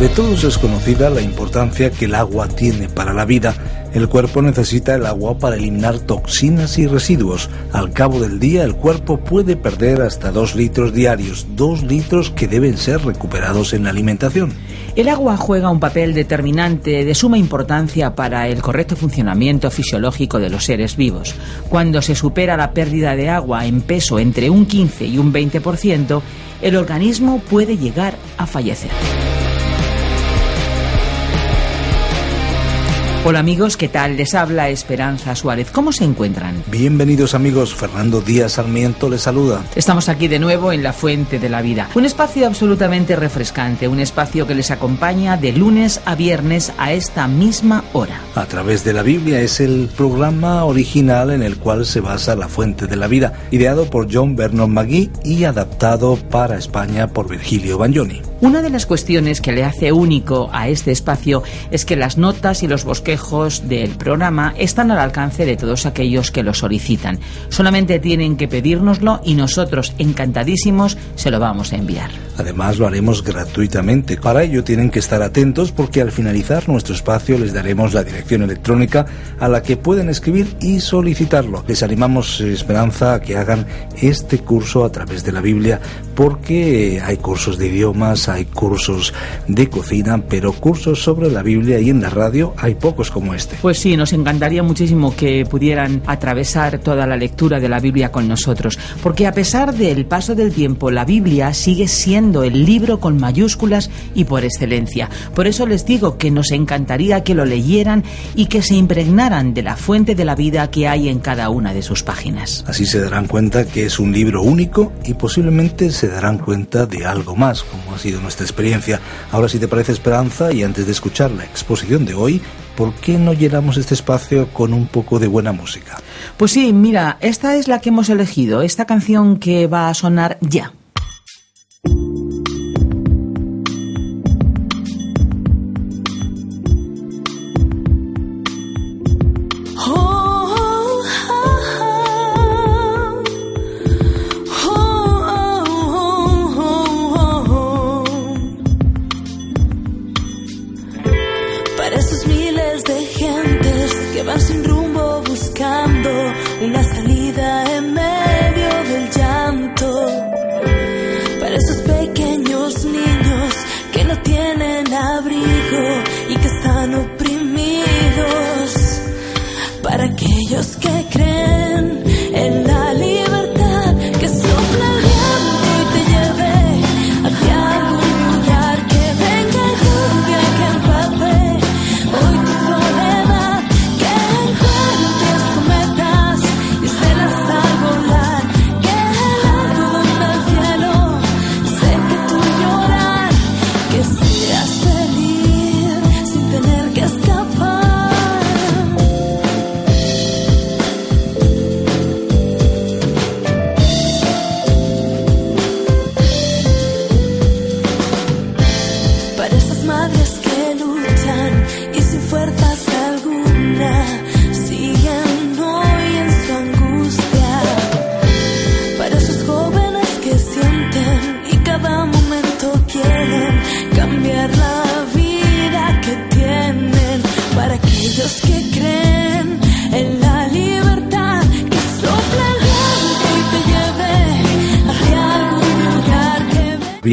De todos es conocida la importancia que el agua tiene para la vida. El cuerpo necesita el agua para eliminar toxinas y residuos. Al cabo del día el cuerpo puede perder hasta 2 litros diarios, 2 litros que deben ser recuperados en la alimentación. El agua juega un papel determinante de suma importancia para el correcto funcionamiento fisiológico de los seres vivos. Cuando se supera la pérdida de agua en peso entre un 15 y un 20%, el organismo puede llegar a fallecer. Hola amigos, ¿qué tal? Les habla Esperanza Suárez. ¿Cómo se encuentran? Bienvenidos amigos, Fernando Díaz Sarmiento les saluda. Estamos aquí de nuevo en La Fuente de la Vida. Un espacio absolutamente refrescante, un espacio que les acompaña de lunes a viernes a esta misma hora. A través de la Biblia es el programa original en el cual se basa La Fuente de la Vida, ideado por John Vernon McGee y adaptado para España por Virgilio Bagnoni. Una de las cuestiones que le hace único a este espacio es que las notas y los bosquejos del programa están al alcance de todos aquellos que lo solicitan. Solamente tienen que pedírnoslo y nosotros, encantadísimos, se lo vamos a enviar. Además lo haremos gratuitamente. Para ello tienen que estar atentos porque al finalizar nuestro espacio les daremos la dirección electrónica a la que pueden escribir y solicitarlo. Les animamos, Esperanza, a que hagan este curso a través de la Biblia porque hay cursos de idiomas, hay cursos de cocina, pero cursos sobre la Biblia y en la radio hay pocos como este. Pues sí, nos encantaría muchísimo que pudieran atravesar toda la lectura de la Biblia con nosotros, porque a pesar del paso del tiempo, la Biblia sigue siendo el libro con mayúsculas y por excelencia. Por eso les digo que nos encantaría que lo leyeran y que se impregnaran de la fuente de la vida que hay en cada una de sus páginas. Así se darán cuenta que es un libro único y posiblemente se darán cuenta de algo más, como ha sido nuestra experiencia. Ahora, si te parece Esperanza, y antes de escuchar la exposición de hoy, ¿por qué no llenamos este espacio con un poco de buena música? Pues sí, mira, esta es la que hemos elegido, esta canción que va a sonar ya.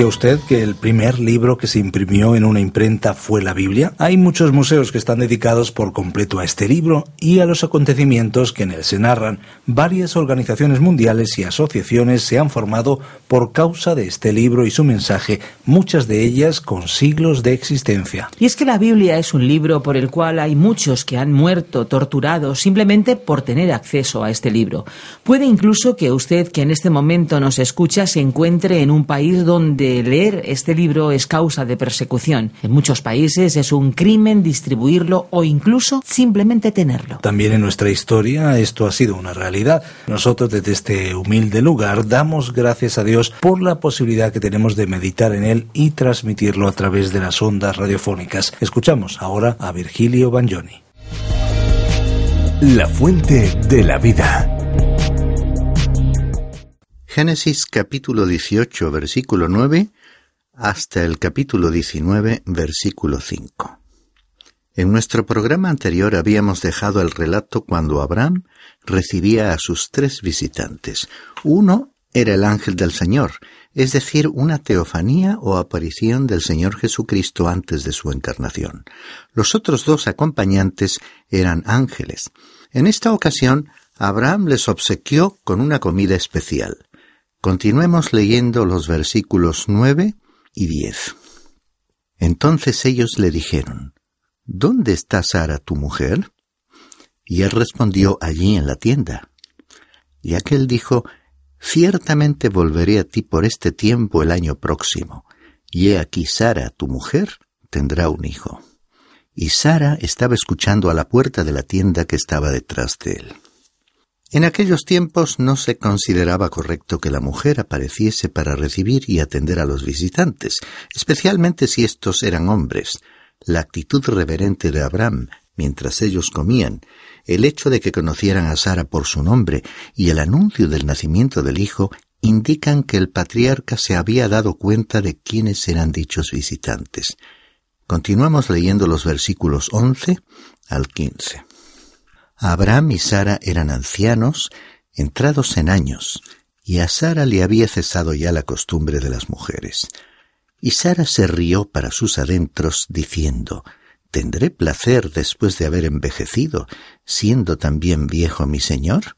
¿Sabía usted que el primer libro que se imprimió en una imprenta fue la Biblia? Hay muchos museos que están dedicados por completo a este libro y a los acontecimientos que en él se narran. Varias organizaciones mundiales y asociaciones se han formado por causa de este libro y su mensaje, muchas de ellas con siglos de existencia. Y es que la Biblia es un libro por el cual hay muchos que han muerto, torturados, simplemente por tener acceso a este libro. Puede incluso que usted, que en este momento nos escucha, se encuentre en un país donde leer este libro es causa de persecución. En muchos países es un crimen distribuirlo o incluso simplemente tenerlo. También en nuestra historia esto ha sido una realidad. Nosotros desde este humilde lugar damos gracias a Dios por la posibilidad que tenemos de meditar en él y transmitirlo a través de las ondas radiofónicas. Escuchamos ahora a Virgilio Bagnoni. La fuente de la vida. Génesis capítulo 18 versículo 9 hasta el capítulo 19 versículo 5. En nuestro programa anterior habíamos dejado el relato cuando Abraham recibía a sus tres visitantes. Uno era el ángel del Señor, es decir, una teofanía o aparición del Señor Jesucristo antes de su encarnación. Los otros dos acompañantes eran ángeles. En esta ocasión, Abraham les obsequió con una comida especial. Continuemos leyendo los versículos nueve y diez. Entonces ellos le dijeron, ¿Dónde está Sara tu mujer? Y él respondió, allí en la tienda. Y aquel dijo, Ciertamente volveré a ti por este tiempo el año próximo, y he aquí Sara tu mujer tendrá un hijo. Y Sara estaba escuchando a la puerta de la tienda que estaba detrás de él. En aquellos tiempos no se consideraba correcto que la mujer apareciese para recibir y atender a los visitantes, especialmente si estos eran hombres. La actitud reverente de Abraham mientras ellos comían, el hecho de que conocieran a Sara por su nombre y el anuncio del nacimiento del hijo indican que el patriarca se había dado cuenta de quiénes eran dichos visitantes. Continuamos leyendo los versículos 11 al 15. Abraham y Sara eran ancianos, entrados en años, y a Sara le había cesado ya la costumbre de las mujeres. Y Sara se rió para sus adentros, diciendo, ¿Tendré placer después de haber envejecido, siendo también viejo mi señor?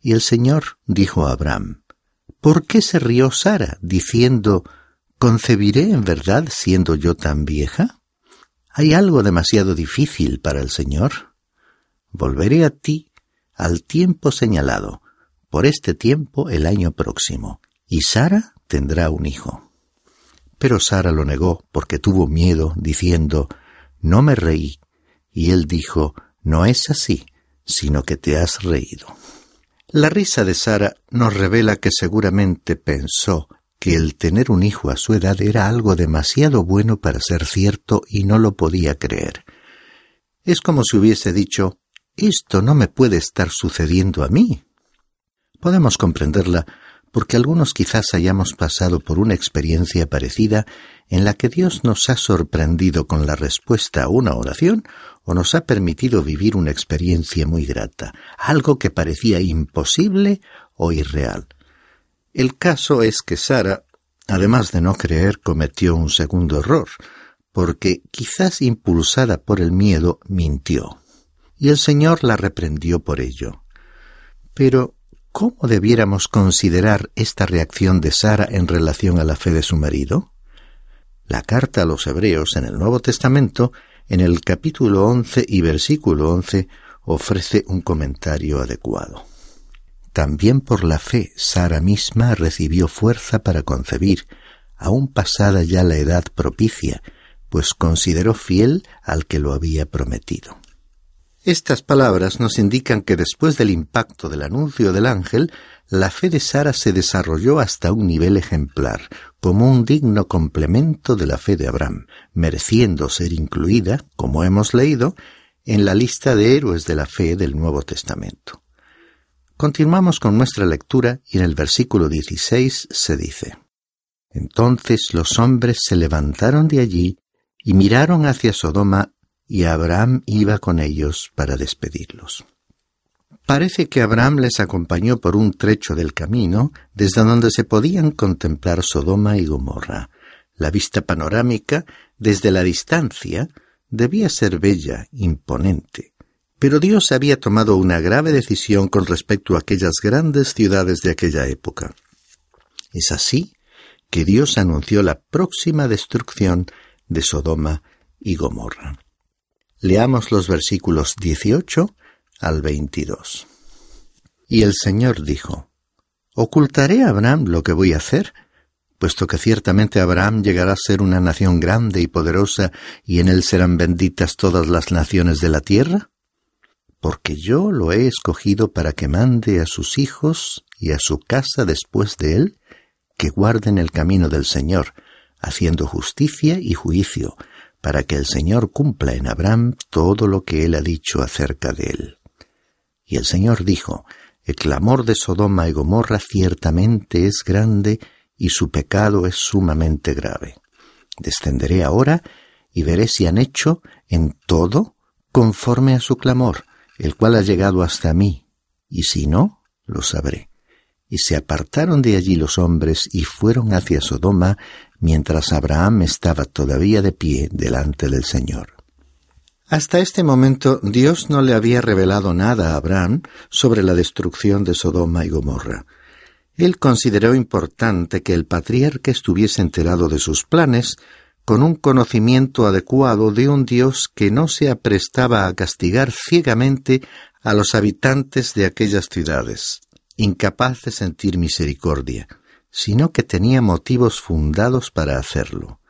Y el Señor dijo a Abraham, ¿Por qué se rió Sara, diciendo, ¿concebiré en verdad siendo yo tan vieja? ¿Hay algo demasiado difícil para el Señor? Volveré a ti al tiempo señalado, por este tiempo el año próximo, y Sara tendrá un hijo. Pero Sara lo negó porque tuvo miedo, diciendo, No me reí. Y él dijo, No es así, sino que te has reído. La risa de Sara nos revela que seguramente pensó que el tener un hijo a su edad era algo demasiado bueno para ser cierto y no lo podía creer. Es como si hubiese dicho, esto no me puede estar sucediendo a mí. Podemos comprenderla porque algunos quizás hayamos pasado por una experiencia parecida en la que Dios nos ha sorprendido con la respuesta a una oración o nos ha permitido vivir una experiencia muy grata, algo que parecía imposible o irreal. El caso es que Sara, además de no creer, cometió un segundo error, porque quizás impulsada por el miedo, mintió y el Señor la reprendió por ello. Pero, ¿cómo debiéramos considerar esta reacción de Sara en relación a la fe de su marido? La carta a los Hebreos en el Nuevo Testamento, en el capítulo once y versículo once, ofrece un comentario adecuado. También por la fe Sara misma recibió fuerza para concebir, aun pasada ya la edad propicia, pues consideró fiel al que lo había prometido. Estas palabras nos indican que después del impacto del anuncio del ángel, la fe de Sara se desarrolló hasta un nivel ejemplar, como un digno complemento de la fe de Abraham, mereciendo ser incluida, como hemos leído, en la lista de héroes de la fe del Nuevo Testamento. Continuamos con nuestra lectura y en el versículo 16 se dice, Entonces los hombres se levantaron de allí y miraron hacia Sodoma y Abraham iba con ellos para despedirlos. Parece que Abraham les acompañó por un trecho del camino desde donde se podían contemplar Sodoma y Gomorra. La vista panorámica, desde la distancia, debía ser bella, imponente. Pero Dios había tomado una grave decisión con respecto a aquellas grandes ciudades de aquella época. Es así que Dios anunció la próxima destrucción de Sodoma y Gomorra. Leamos los versículos 18 al 22. Y el Señor dijo, ¿Ocultaré a Abraham lo que voy a hacer? puesto que ciertamente Abraham llegará a ser una nación grande y poderosa, y en él serán benditas todas las naciones de la tierra? Porque yo lo he escogido para que mande a sus hijos y a su casa después de él, que guarden el camino del Señor, haciendo justicia y juicio, para que el Señor cumpla en Abraham todo lo que él ha dicho acerca de él. Y el Señor dijo, El clamor de Sodoma y Gomorra ciertamente es grande, y su pecado es sumamente grave. Descenderé ahora y veré si han hecho en todo conforme a su clamor, el cual ha llegado hasta mí, y si no, lo sabré. Y se apartaron de allí los hombres y fueron hacia Sodoma, mientras Abraham estaba todavía de pie delante del Señor. Hasta este momento Dios no le había revelado nada a Abraham sobre la destrucción de Sodoma y Gomorra. Él consideró importante que el patriarca estuviese enterado de sus planes, con un conocimiento adecuado de un Dios que no se aprestaba a castigar ciegamente a los habitantes de aquellas ciudades, incapaz de sentir misericordia, sino que tenía motivos fundados para hacerlo.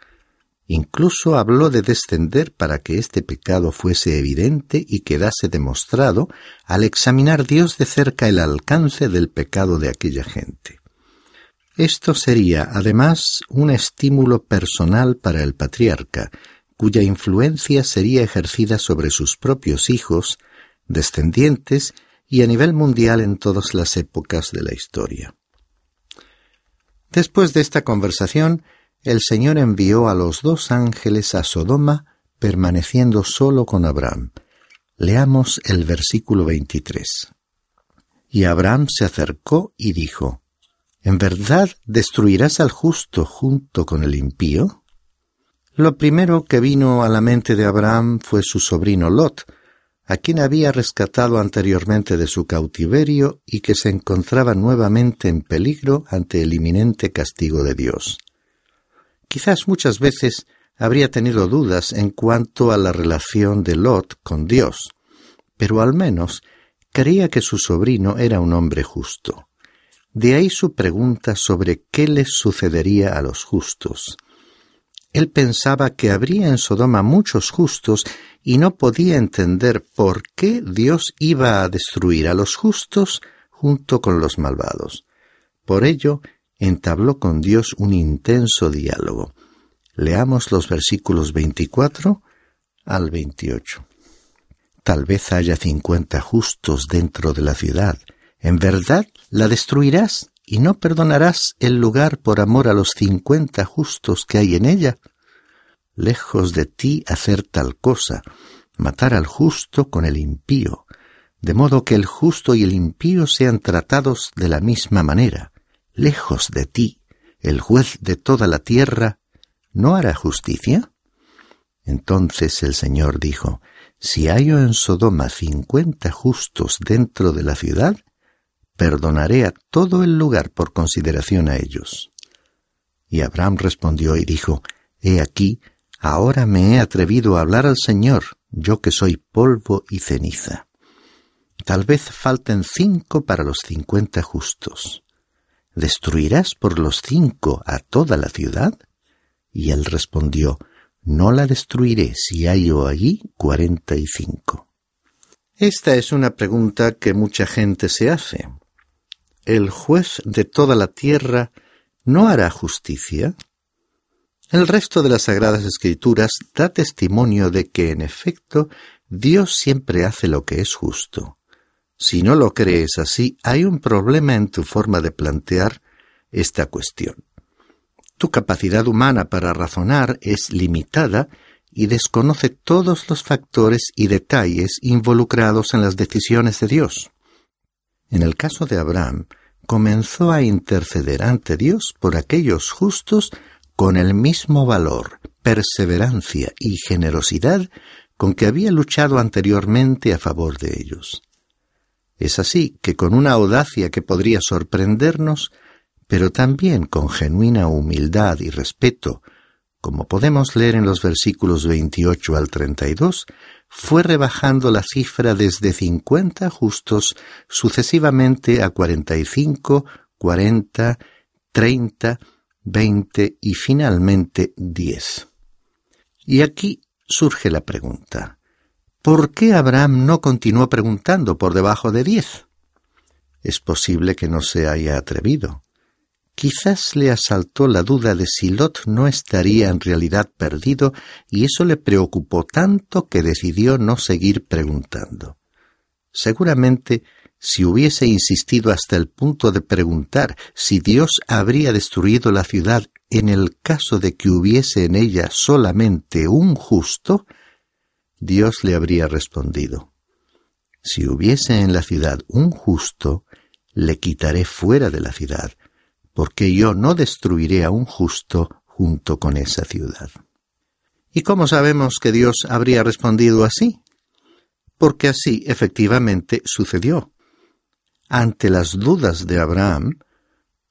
Incluso habló de descender para que este pecado fuese evidente y quedase demostrado al examinar Dios de cerca el alcance del pecado de aquella gente. Esto sería, además, un estímulo personal para el patriarca, cuya influencia sería ejercida sobre sus propios hijos, descendientes y a nivel mundial en todas las épocas de la historia. Después de esta conversación, el Señor envió a los dos ángeles a Sodoma, permaneciendo solo con Abraham. Leamos el versículo 23. Y Abraham se acercó y dijo, ¿En verdad destruirás al justo junto con el impío? Lo primero que vino a la mente de Abraham fue su sobrino Lot, a quien había rescatado anteriormente de su cautiverio y que se encontraba nuevamente en peligro ante el inminente castigo de Dios. Quizás muchas veces habría tenido dudas en cuanto a la relación de Lot con Dios, pero al menos creía que su sobrino era un hombre justo. De ahí su pregunta sobre qué les sucedería a los justos. Él pensaba que habría en Sodoma muchos justos y no podía entender por qué Dios iba a destruir a los justos junto con los malvados. Por ello, entabló con Dios un intenso diálogo. Leamos los versículos 24 al 28. Tal vez haya cincuenta justos dentro de la ciudad. ¿En verdad la destruirás y no perdonarás el lugar por amor a los cincuenta justos que hay en ella? Lejos de ti hacer tal cosa, matar al justo con el impío, de modo que el justo y el impío sean tratados de la misma manera lejos de ti, el juez de toda la tierra, ¿no hará justicia? Entonces el Señor dijo, Si hallo en Sodoma cincuenta justos dentro de la ciudad, perdonaré a todo el lugar por consideración a ellos. Y Abraham respondió y dijo, He aquí, ahora me he atrevido a hablar al Señor, yo que soy polvo y ceniza. Tal vez falten cinco para los cincuenta justos. ¿Destruirás por los cinco a toda la ciudad? Y él respondió, No la destruiré si hallo allí cuarenta y cinco. Esta es una pregunta que mucha gente se hace. ¿El juez de toda la tierra no hará justicia? El resto de las Sagradas Escrituras da testimonio de que, en efecto, Dios siempre hace lo que es justo. Si no lo crees así, hay un problema en tu forma de plantear esta cuestión. Tu capacidad humana para razonar es limitada y desconoce todos los factores y detalles involucrados en las decisiones de Dios. En el caso de Abraham, comenzó a interceder ante Dios por aquellos justos con el mismo valor, perseverancia y generosidad con que había luchado anteriormente a favor de ellos. Es así que con una audacia que podría sorprendernos, pero también con genuina humildad y respeto, como podemos leer en los versículos 28 al 32, fue rebajando la cifra desde 50 justos sucesivamente a 45, 40, 30, 20 y finalmente 10. Y aquí surge la pregunta. ¿Por qué Abraham no continuó preguntando por debajo de 10? Es posible que no se haya atrevido. Quizás le asaltó la duda de si Lot no estaría en realidad perdido y eso le preocupó tanto que decidió no seguir preguntando. Seguramente si hubiese insistido hasta el punto de preguntar si Dios habría destruido la ciudad en el caso de que hubiese en ella solamente un justo, Dios le habría respondido, Si hubiese en la ciudad un justo, le quitaré fuera de la ciudad, porque yo no destruiré a un justo junto con esa ciudad. ¿Y cómo sabemos que Dios habría respondido así? Porque así efectivamente sucedió. Ante las dudas de Abraham,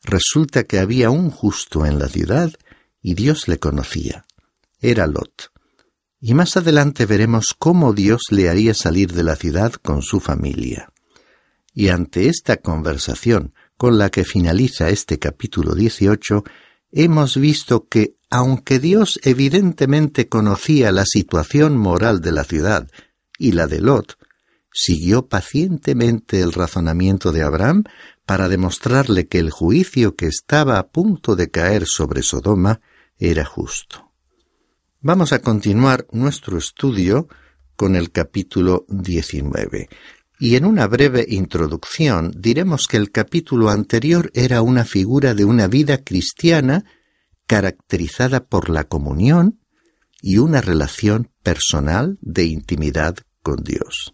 resulta que había un justo en la ciudad y Dios le conocía. Era Lot. Y más adelante veremos cómo Dios le haría salir de la ciudad con su familia. Y ante esta conversación con la que finaliza este capítulo 18, hemos visto que, aunque Dios evidentemente conocía la situación moral de la ciudad y la de Lot, siguió pacientemente el razonamiento de Abraham para demostrarle que el juicio que estaba a punto de caer sobre Sodoma era justo. Vamos a continuar nuestro estudio con el capítulo 19. Y en una breve introducción diremos que el capítulo anterior era una figura de una vida cristiana caracterizada por la comunión y una relación personal de intimidad con Dios.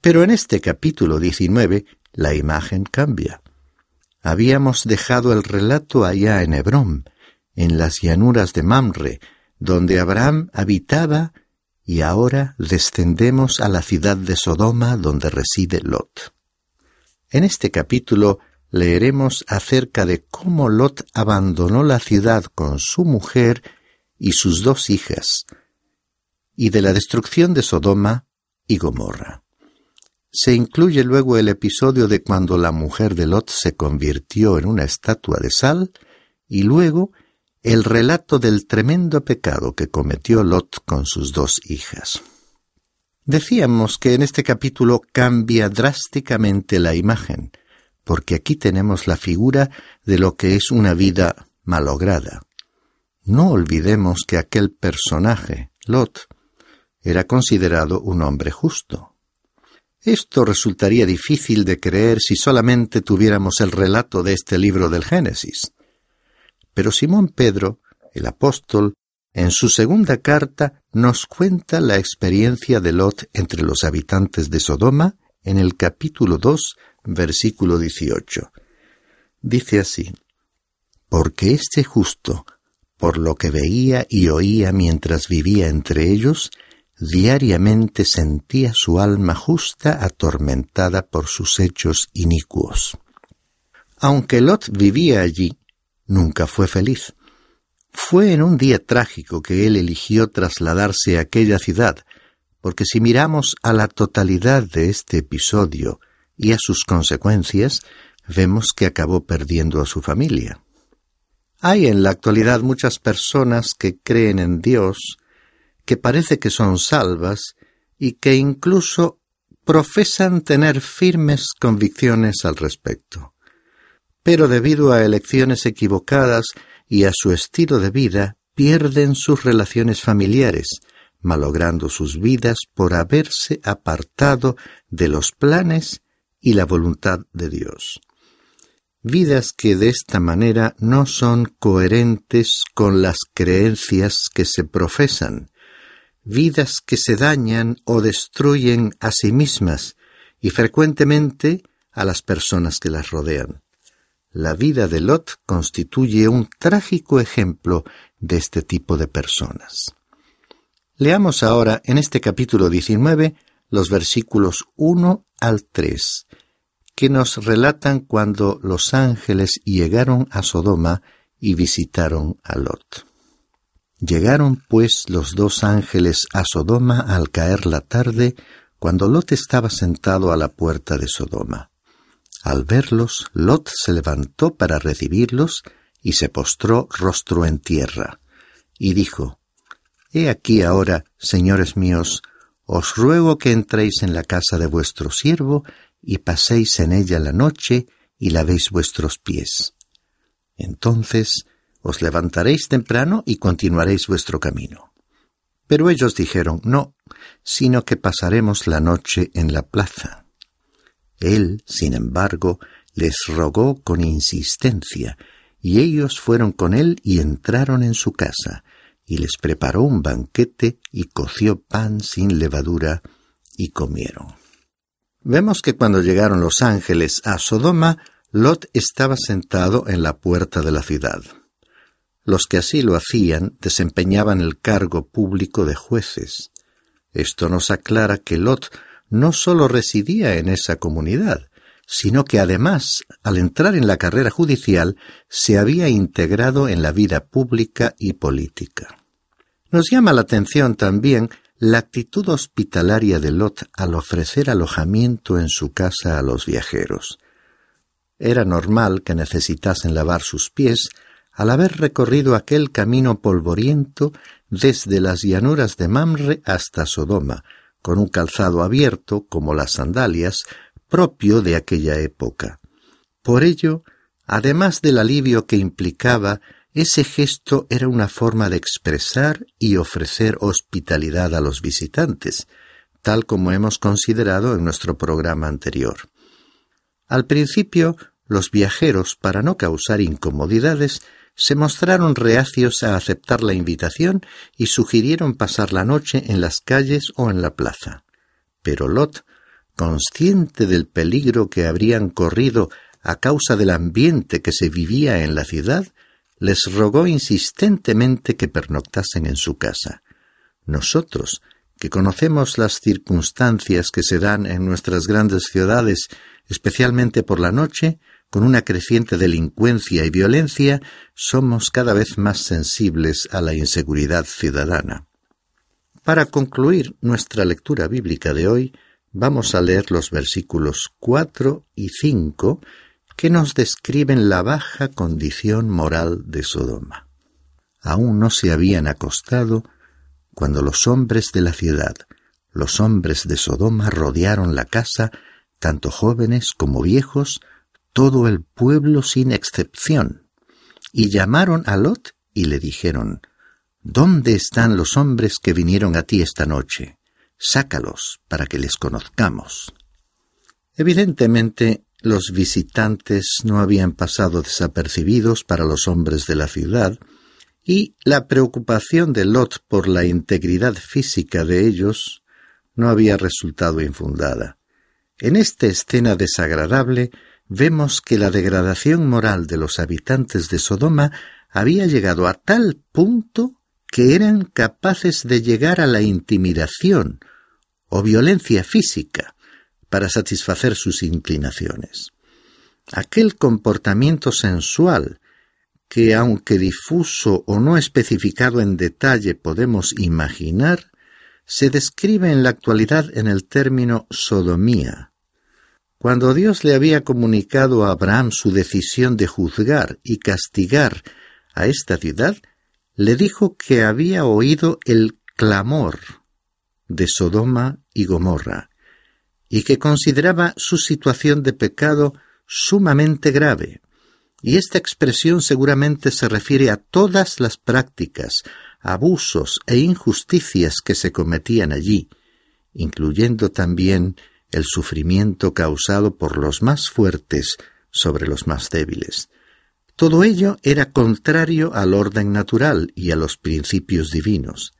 Pero en este capítulo 19 la imagen cambia. Habíamos dejado el relato allá en Hebrón, en las llanuras de Mamre, donde Abraham habitaba, y ahora descendemos a la ciudad de Sodoma donde reside Lot. En este capítulo leeremos acerca de cómo Lot abandonó la ciudad con su mujer y sus dos hijas, y de la destrucción de Sodoma y Gomorra. Se incluye luego el episodio de cuando la mujer de Lot se convirtió en una estatua de sal y luego el relato del tremendo pecado que cometió Lot con sus dos hijas. Decíamos que en este capítulo cambia drásticamente la imagen, porque aquí tenemos la figura de lo que es una vida malograda. No olvidemos que aquel personaje, Lot, era considerado un hombre justo. Esto resultaría difícil de creer si solamente tuviéramos el relato de este libro del Génesis. Pero Simón Pedro, el apóstol, en su segunda carta nos cuenta la experiencia de Lot entre los habitantes de Sodoma en el capítulo 2, versículo 18. Dice así, Porque este justo, por lo que veía y oía mientras vivía entre ellos, diariamente sentía su alma justa atormentada por sus hechos inicuos. Aunque Lot vivía allí, nunca fue feliz. Fue en un día trágico que él eligió trasladarse a aquella ciudad, porque si miramos a la totalidad de este episodio y a sus consecuencias, vemos que acabó perdiendo a su familia. Hay en la actualidad muchas personas que creen en Dios, que parece que son salvas y que incluso profesan tener firmes convicciones al respecto. Pero debido a elecciones equivocadas y a su estilo de vida, pierden sus relaciones familiares, malogrando sus vidas por haberse apartado de los planes y la voluntad de Dios. Vidas que de esta manera no son coherentes con las creencias que se profesan, vidas que se dañan o destruyen a sí mismas y frecuentemente a las personas que las rodean. La vida de Lot constituye un trágico ejemplo de este tipo de personas. Leamos ahora en este capítulo 19 los versículos 1 al 3, que nos relatan cuando los ángeles llegaron a Sodoma y visitaron a Lot. Llegaron pues los dos ángeles a Sodoma al caer la tarde, cuando Lot estaba sentado a la puerta de Sodoma. Al verlos, Lot se levantó para recibirlos y se postró rostro en tierra, y dijo, He aquí ahora, señores míos, os ruego que entréis en la casa de vuestro siervo y paséis en ella la noche y lavéis vuestros pies. Entonces os levantaréis temprano y continuaréis vuestro camino. Pero ellos dijeron, no, sino que pasaremos la noche en la plaza. Él, sin embargo, les rogó con insistencia, y ellos fueron con él y entraron en su casa, y les preparó un banquete y coció pan sin levadura, y comieron. Vemos que cuando llegaron los ángeles a Sodoma, Lot estaba sentado en la puerta de la ciudad. Los que así lo hacían desempeñaban el cargo público de jueces. Esto nos aclara que Lot no sólo residía en esa comunidad, sino que además, al entrar en la carrera judicial, se había integrado en la vida pública y política. Nos llama la atención también la actitud hospitalaria de Lot al ofrecer alojamiento en su casa a los viajeros. Era normal que necesitasen lavar sus pies al haber recorrido aquel camino polvoriento desde las llanuras de Mamre hasta Sodoma, con un calzado abierto, como las sandalias, propio de aquella época. Por ello, además del alivio que implicaba, ese gesto era una forma de expresar y ofrecer hospitalidad a los visitantes, tal como hemos considerado en nuestro programa anterior. Al principio, los viajeros, para no causar incomodidades, se mostraron reacios a aceptar la invitación y sugirieron pasar la noche en las calles o en la plaza. Pero Lot, consciente del peligro que habrían corrido a causa del ambiente que se vivía en la ciudad, les rogó insistentemente que pernoctasen en su casa. Nosotros, que conocemos las circunstancias que se dan en nuestras grandes ciudades, especialmente por la noche, con una creciente delincuencia y violencia, somos cada vez más sensibles a la inseguridad ciudadana. Para concluir nuestra lectura bíblica de hoy, vamos a leer los versículos cuatro y cinco que nos describen la baja condición moral de Sodoma. Aún no se habían acostado cuando los hombres de la ciudad, los hombres de Sodoma rodearon la casa, tanto jóvenes como viejos, todo el pueblo sin excepción, y llamaron a Lot y le dijeron, ¿Dónde están los hombres que vinieron a ti esta noche? Sácalos para que les conozcamos. Evidentemente, los visitantes no habían pasado desapercibidos para los hombres de la ciudad, y la preocupación de Lot por la integridad física de ellos no había resultado infundada. En esta escena desagradable vemos que la degradación moral de los habitantes de Sodoma había llegado a tal punto que eran capaces de llegar a la intimidación o violencia física para satisfacer sus inclinaciones. Aquel comportamiento sensual que, aunque difuso o no especificado en detalle, podemos imaginar, se describe en la actualidad en el término sodomía, cuando Dios le había comunicado a Abraham su decisión de juzgar y castigar a esta ciudad, le dijo que había oído el clamor de Sodoma y Gomorra, y que consideraba su situación de pecado sumamente grave. Y esta expresión seguramente se refiere a todas las prácticas, abusos e injusticias que se cometían allí, incluyendo también el sufrimiento causado por los más fuertes sobre los más débiles. Todo ello era contrario al orden natural y a los principios divinos.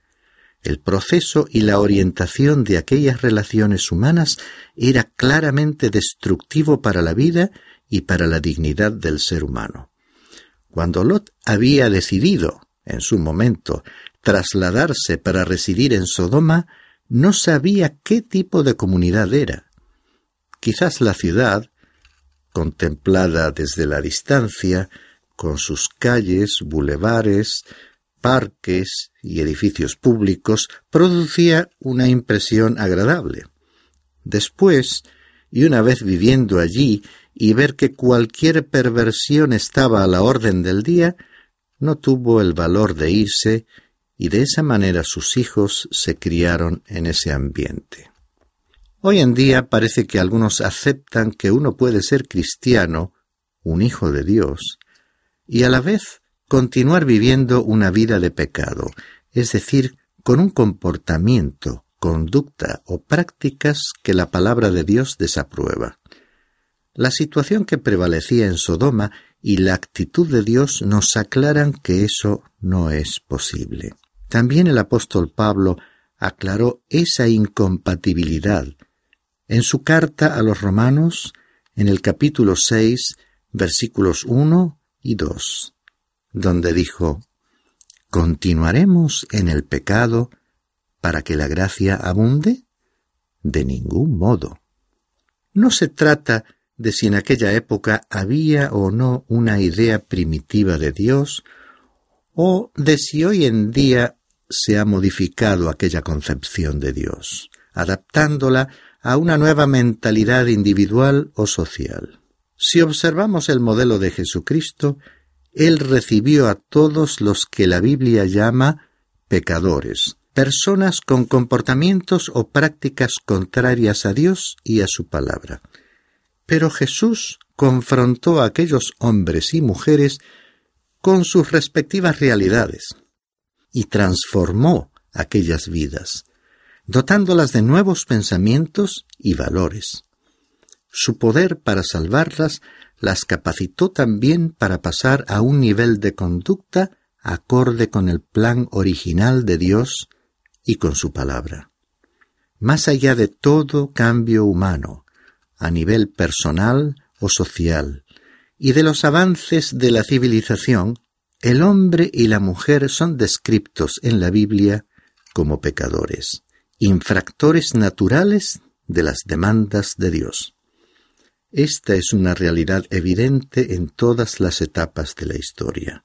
El proceso y la orientación de aquellas relaciones humanas era claramente destructivo para la vida y para la dignidad del ser humano. Cuando Lot había decidido, en su momento, trasladarse para residir en Sodoma, no sabía qué tipo de comunidad era. Quizás la ciudad, contemplada desde la distancia, con sus calles, bulevares, parques y edificios públicos, producía una impresión agradable. Después, y una vez viviendo allí y ver que cualquier perversión estaba a la orden del día, no tuvo el valor de irse y de esa manera sus hijos se criaron en ese ambiente. Hoy en día parece que algunos aceptan que uno puede ser cristiano, un hijo de Dios, y a la vez continuar viviendo una vida de pecado, es decir, con un comportamiento, conducta o prácticas que la palabra de Dios desaprueba. La situación que prevalecía en Sodoma y la actitud de Dios nos aclaran que eso no es posible. También el apóstol Pablo aclaró esa incompatibilidad en su carta a los romanos en el capítulo 6 versículos 1 y 2, donde dijo, ¿Continuaremos en el pecado para que la gracia abunde? De ningún modo. No se trata de si en aquella época había o no una idea primitiva de Dios, o de si hoy en día se ha modificado aquella concepción de Dios, adaptándola a una nueva mentalidad individual o social. Si observamos el modelo de Jesucristo, Él recibió a todos los que la Biblia llama pecadores, personas con comportamientos o prácticas contrarias a Dios y a su palabra. Pero Jesús confrontó a aquellos hombres y mujeres con sus respectivas realidades y transformó aquellas vidas, dotándolas de nuevos pensamientos y valores. Su poder para salvarlas las capacitó también para pasar a un nivel de conducta acorde con el plan original de Dios y con su palabra. Más allá de todo cambio humano, a nivel personal o social, y de los avances de la civilización, el hombre y la mujer son descriptos en la Biblia como pecadores, infractores naturales de las demandas de Dios. Esta es una realidad evidente en todas las etapas de la historia.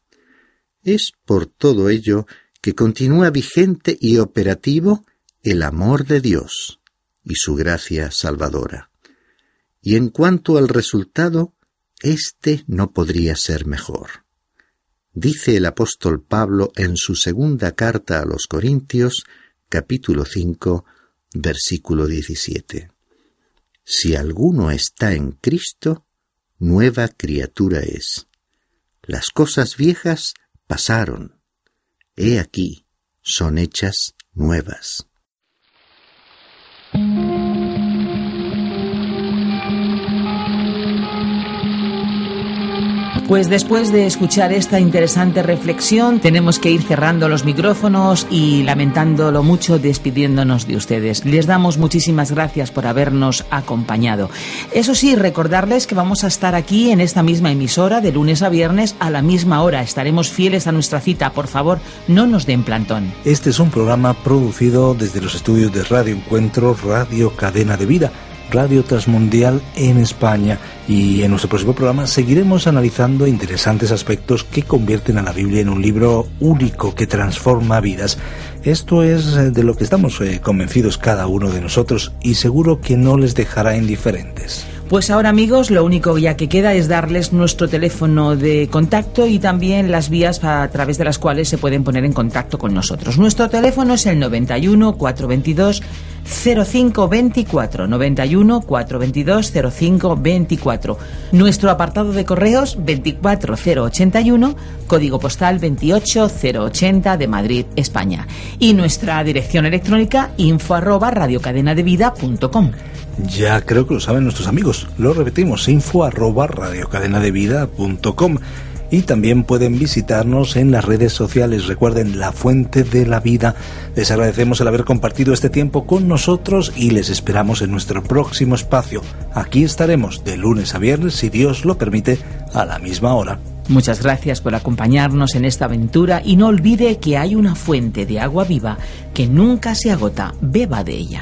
Es por todo ello que continúa vigente y operativo el amor de Dios y su gracia salvadora y en cuanto al resultado, éste no podría ser mejor. Dice el apóstol Pablo en su segunda carta a los Corintios, capítulo 5, versículo 17. Si alguno está en Cristo, nueva criatura es. Las cosas viejas pasaron. He aquí, son hechas nuevas. Pues después de escuchar esta interesante reflexión, tenemos que ir cerrando los micrófonos y lamentándolo mucho, despidiéndonos de ustedes. Les damos muchísimas gracias por habernos acompañado. Eso sí, recordarles que vamos a estar aquí en esta misma emisora de lunes a viernes a la misma hora. Estaremos fieles a nuestra cita. Por favor, no nos den plantón. Este es un programa producido desde los estudios de Radio Encuentro, Radio Cadena de Vida Radio Transmundial en España y en nuestro próximo programa seguiremos analizando interesantes aspectos que convierten a la Biblia en un libro único que transforma vidas. Esto es eh, de lo que estamos eh, convencidos cada uno de nosotros y seguro que no les dejará indiferentes. Pues ahora amigos, lo único ya que queda es darles nuestro teléfono de contacto y también las vías a través de las cuales se pueden poner en contacto con nosotros. Nuestro teléfono es el 91 422 0524 91 422 0524. Nuestro apartado de correos 24081, código postal 28080 de Madrid, España. Y nuestra dirección electrónica info arroba radiocadenadevida.com. Ya creo que lo saben nuestros amigos. Lo repetimos, info arroba radiocadenadevida.com y también pueden visitarnos en las redes sociales. Recuerden, la fuente de la vida. Les agradecemos el haber compartido este tiempo con nosotros y les esperamos en nuestro próximo espacio. Aquí estaremos de lunes a viernes, si Dios lo permite, a la misma hora. Muchas gracias por acompañarnos en esta aventura y no olvide que hay una fuente de agua viva que nunca se agota. Beba de ella.